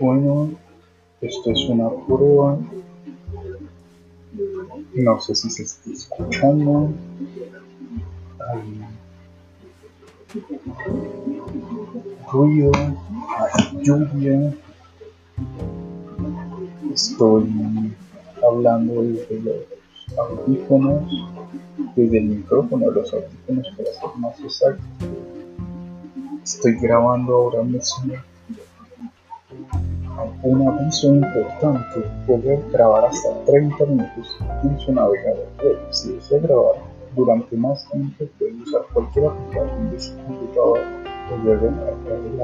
Bueno, esto es una prueba. No sé si se está escuchando. Hay ruido, hay lluvia. Estoy hablando desde los audífonos, desde el micrófono los audífonos para ser más exacto. Estoy grabando ahora mismo un aviso importante, poder grabar hasta 30 minutos en su navegador web. Si desea grabar durante más tiempo, puede usar cualquier aplicación de su computador o luego marcar el